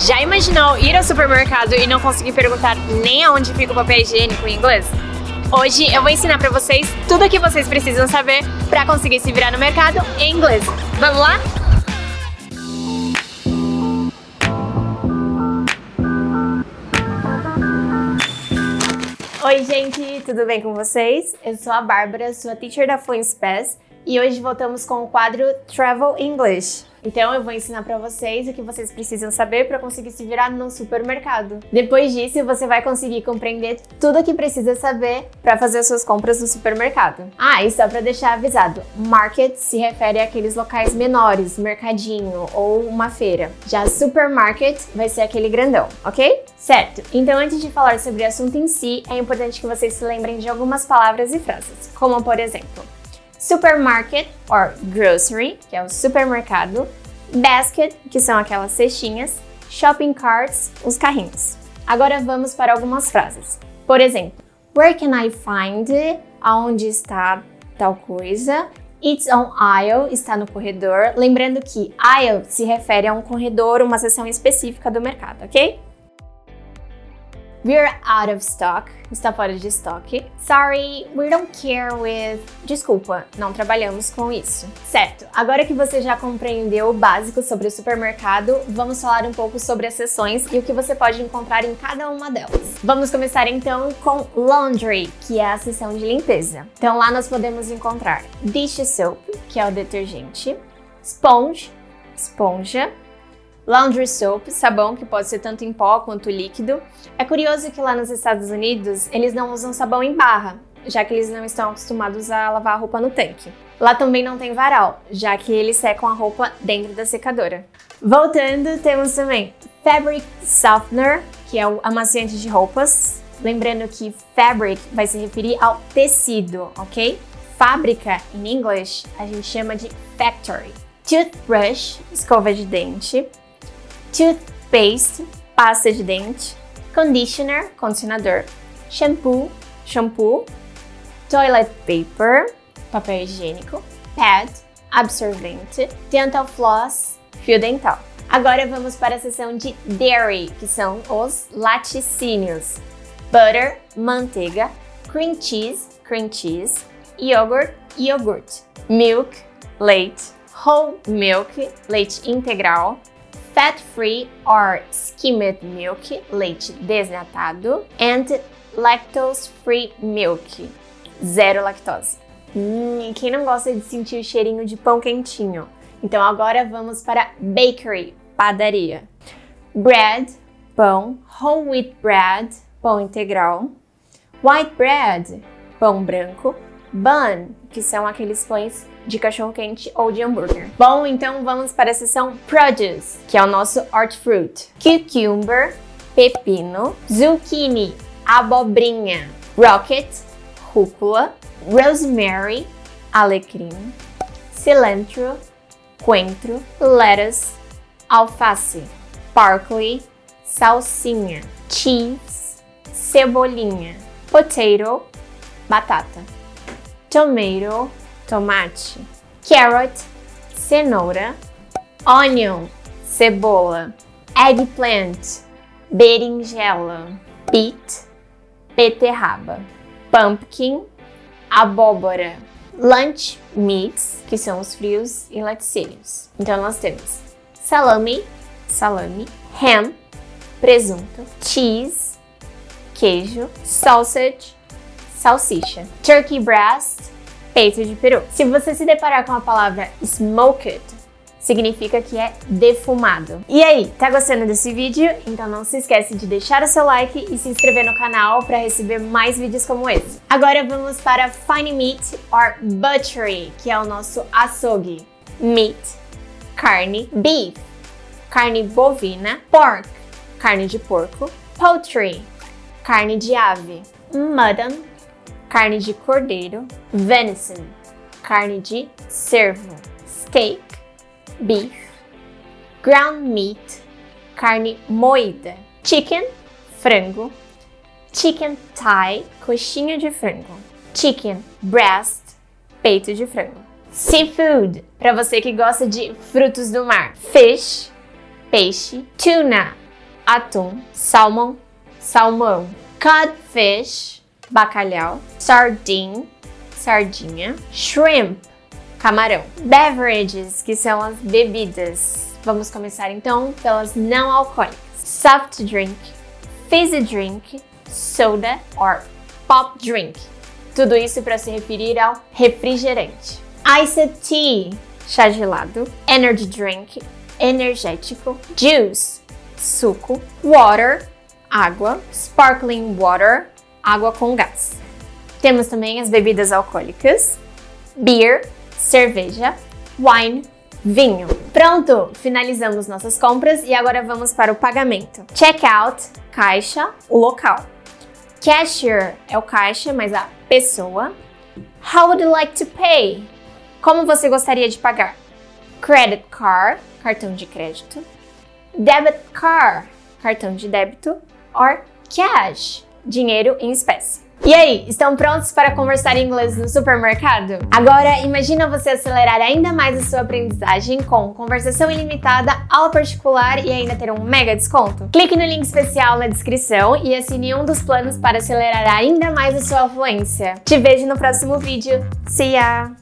Já imaginou ir ao supermercado e não conseguir perguntar nem aonde fica o papel higiênico em inglês? Hoje eu vou ensinar para vocês tudo o que vocês precisam saber para conseguir se virar no mercado em inglês. Vamos lá? Oi, gente, tudo bem com vocês? Eu sou a Bárbara, sua teacher da Fluence Pass, e hoje voltamos com o quadro Travel English. Então eu vou ensinar para vocês o que vocês precisam saber para conseguir se virar no supermercado. Depois disso, você vai conseguir compreender tudo o que precisa saber para fazer as suas compras no supermercado. Ah, e só para deixar avisado, market se refere àqueles locais menores, mercadinho ou uma feira. Já supermarket vai ser aquele grandão, ok? Certo. Então antes de falar sobre o assunto em si, é importante que vocês se lembrem de algumas palavras e frases, como por exemplo, supermarket or grocery, que é o supermercado, basket, que são aquelas cestinhas, shopping carts, os carrinhos. Agora vamos para algumas frases. Por exemplo, where can I find? Aonde está tal coisa? It's on aisle, está no corredor. Lembrando que aisle se refere a um corredor, uma seção específica do mercado, ok? We're out of stock. Está fora de estoque. Sorry, we don't care with. Desculpa, não trabalhamos com isso. Certo, agora que você já compreendeu o básico sobre o supermercado, vamos falar um pouco sobre as seções e o que você pode encontrar em cada uma delas. Vamos começar então com laundry, que é a seção de limpeza. Então lá nós podemos encontrar dish soap, que é o detergente, sponge, esponja, Laundry soap, sabão que pode ser tanto em pó quanto líquido. É curioso que lá nos Estados Unidos eles não usam sabão em barra, já que eles não estão acostumados a lavar a roupa no tanque. Lá também não tem varal, já que eles secam a roupa dentro da secadora. Voltando, temos também Fabric Softener, que é o amaciante de roupas. Lembrando que fabric vai se referir ao tecido, ok? Fábrica, em inglês, a gente chama de factory. Toothbrush, escova de dente toothpaste, pasta de dente, conditioner, condicionador, shampoo, shampoo, toilet paper, papel higiênico, pad, absorvente, dental floss, fio dental. Agora vamos para a seção de dairy, que são os laticínios. Butter, manteiga, cream cheese, cream cheese, yogurt, iogurte, milk, leite, whole milk, leite integral, fat-free or skimmed milk, leite desnatado, and lactose-free milk, zero lactose. Hum, quem não gosta de sentir o cheirinho de pão quentinho? Então agora vamos para bakery, padaria. Bread, pão, whole wheat bread, pão integral. White bread, pão branco. Bun, que são aqueles pães de cachorro quente ou de hambúrguer. Bom, então vamos para a seção produce, que é o nosso hortifruit. Cucumber, pepino, zucchini, abobrinha, rocket, rúcula, rosemary, alecrim, cilantro, coentro, lettuce, alface, parsley, salsinha, cheese, cebolinha, potato, batata, tomato, tomate, carrot, cenoura, onion, cebola, eggplant, berinjela, beet, beterraba, pumpkin, abóbora, lunch meats, que são os frios e laticínios. Então nós temos salame, salame, ham, presunto, cheese, queijo, sausage, salsicha, turkey breast, peito de peru. Se você se deparar com a palavra smoked, significa que é defumado. E aí, tá gostando desse vídeo? Então não se esquece de deixar o seu like e se inscrever no canal para receber mais vídeos como esse. Agora vamos para fine meat or butchery, que é o nosso açougue. Meat, carne, beef, carne bovina, pork, carne de porco, poultry, carne de ave, mutton, carne de cordeiro, venison, carne de cervo, steak, beef, ground meat, carne moída, chicken, frango, chicken thigh, coxinha de frango, chicken breast, peito de frango. Seafood, para você que gosta de frutos do mar, fish, peixe, tuna, atum, salmon, salmão, codfish, bacalhau, sardine, sardinha, shrimp, camarão. Beverages, que são as bebidas. Vamos começar então pelas não alcoólicas. Soft drink, fizzy drink, soda or pop drink. Tudo isso para se referir ao refrigerante. Iced tea, chá gelado, energy drink, energético, juice, suco, water, água, sparkling water, água com gás. Temos também as bebidas alcoólicas, beer, cerveja, wine, vinho. Pronto, finalizamos nossas compras e agora vamos para o pagamento. Checkout, caixa, o local. Cashier é o caixa, mas a pessoa. How would you like to pay? Como você gostaria de pagar? Credit card, cartão de crédito. Debit card, cartão de débito. Or cash, dinheiro em espécie. E aí, estão prontos para conversar inglês no supermercado? Agora, imagina você acelerar ainda mais a sua aprendizagem com conversação ilimitada, aula particular e ainda ter um mega desconto? Clique no link especial na descrição e assine um dos planos para acelerar ainda mais a sua fluência. Te vejo no próximo vídeo. See ya!